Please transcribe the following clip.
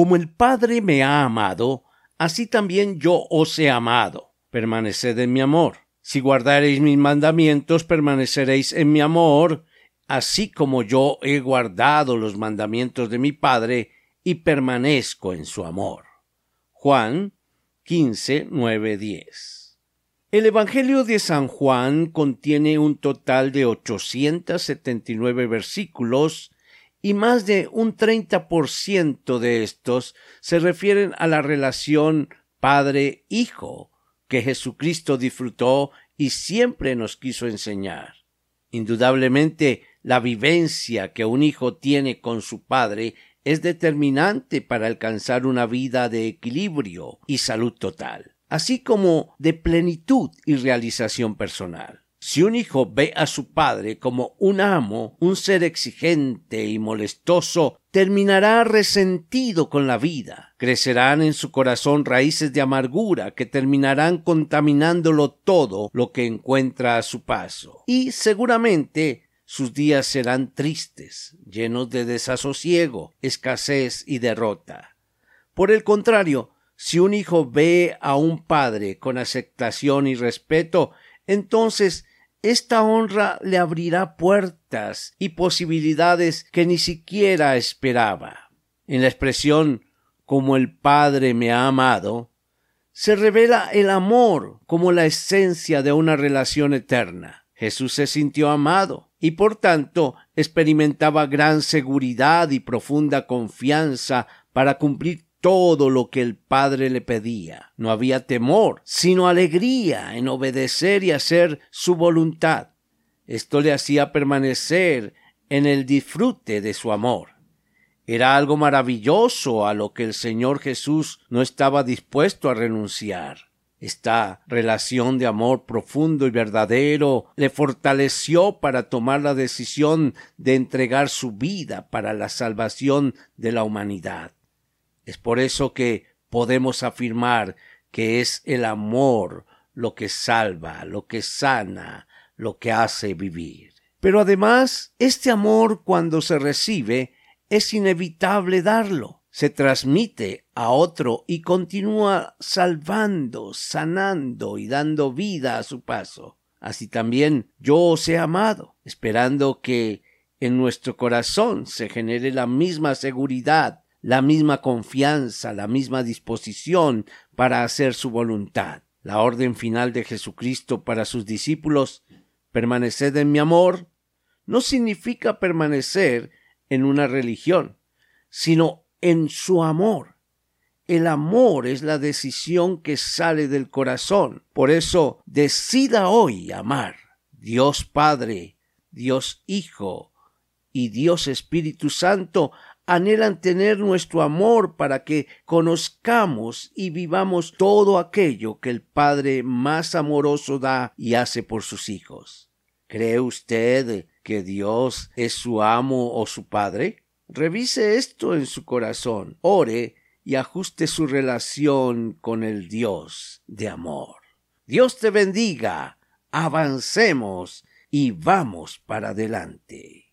Como el Padre me ha amado, así también yo os he amado. Permaneced en mi amor. Si guardareis mis mandamientos, permaneceréis en mi amor, así como yo he guardado los mandamientos de mi Padre y permanezco en su amor. Juan 15, 9, 10. El Evangelio de San Juan contiene un total de 879 versículos y más de un 30% de estos se refieren a la relación Padre-Hijo que Jesucristo disfrutó y siempre nos quiso enseñar. Indudablemente, la vivencia que un hijo tiene con su padre es determinante para alcanzar una vida de equilibrio y salud total, así como de plenitud y realización personal. Si un hijo ve a su padre como un amo, un ser exigente y molestoso, terminará resentido con la vida. Crecerán en su corazón raíces de amargura que terminarán contaminándolo todo lo que encuentra a su paso. Y seguramente sus días serán tristes, llenos de desasosiego, escasez y derrota. Por el contrario, si un hijo ve a un padre con aceptación y respeto, entonces esta honra le abrirá puertas y posibilidades que ni siquiera esperaba. En la expresión como el Padre me ha amado, se revela el amor como la esencia de una relación eterna. Jesús se sintió amado y por tanto experimentaba gran seguridad y profunda confianza para cumplir todo lo que el Padre le pedía. No había temor, sino alegría en obedecer y hacer su voluntad. Esto le hacía permanecer en el disfrute de su amor. Era algo maravilloso a lo que el Señor Jesús no estaba dispuesto a renunciar. Esta relación de amor profundo y verdadero le fortaleció para tomar la decisión de entregar su vida para la salvación de la humanidad. Es por eso que podemos afirmar que es el amor lo que salva, lo que sana, lo que hace vivir. Pero además, este amor cuando se recibe es inevitable darlo. Se transmite a otro y continúa salvando, sanando y dando vida a su paso. Así también yo os he amado, esperando que en nuestro corazón se genere la misma seguridad la misma confianza, la misma disposición para hacer su voluntad. La orden final de Jesucristo para sus discípulos, permaneced en mi amor, no significa permanecer en una religión, sino en su amor. El amor es la decisión que sale del corazón. Por eso, decida hoy amar. Dios Padre, Dios Hijo y Dios Espíritu Santo anhelan tener nuestro amor para que conozcamos y vivamos todo aquello que el Padre más amoroso da y hace por sus hijos. ¿Cree usted que Dios es su amo o su Padre? Revise esto en su corazón, ore y ajuste su relación con el Dios de amor. Dios te bendiga, avancemos y vamos para adelante.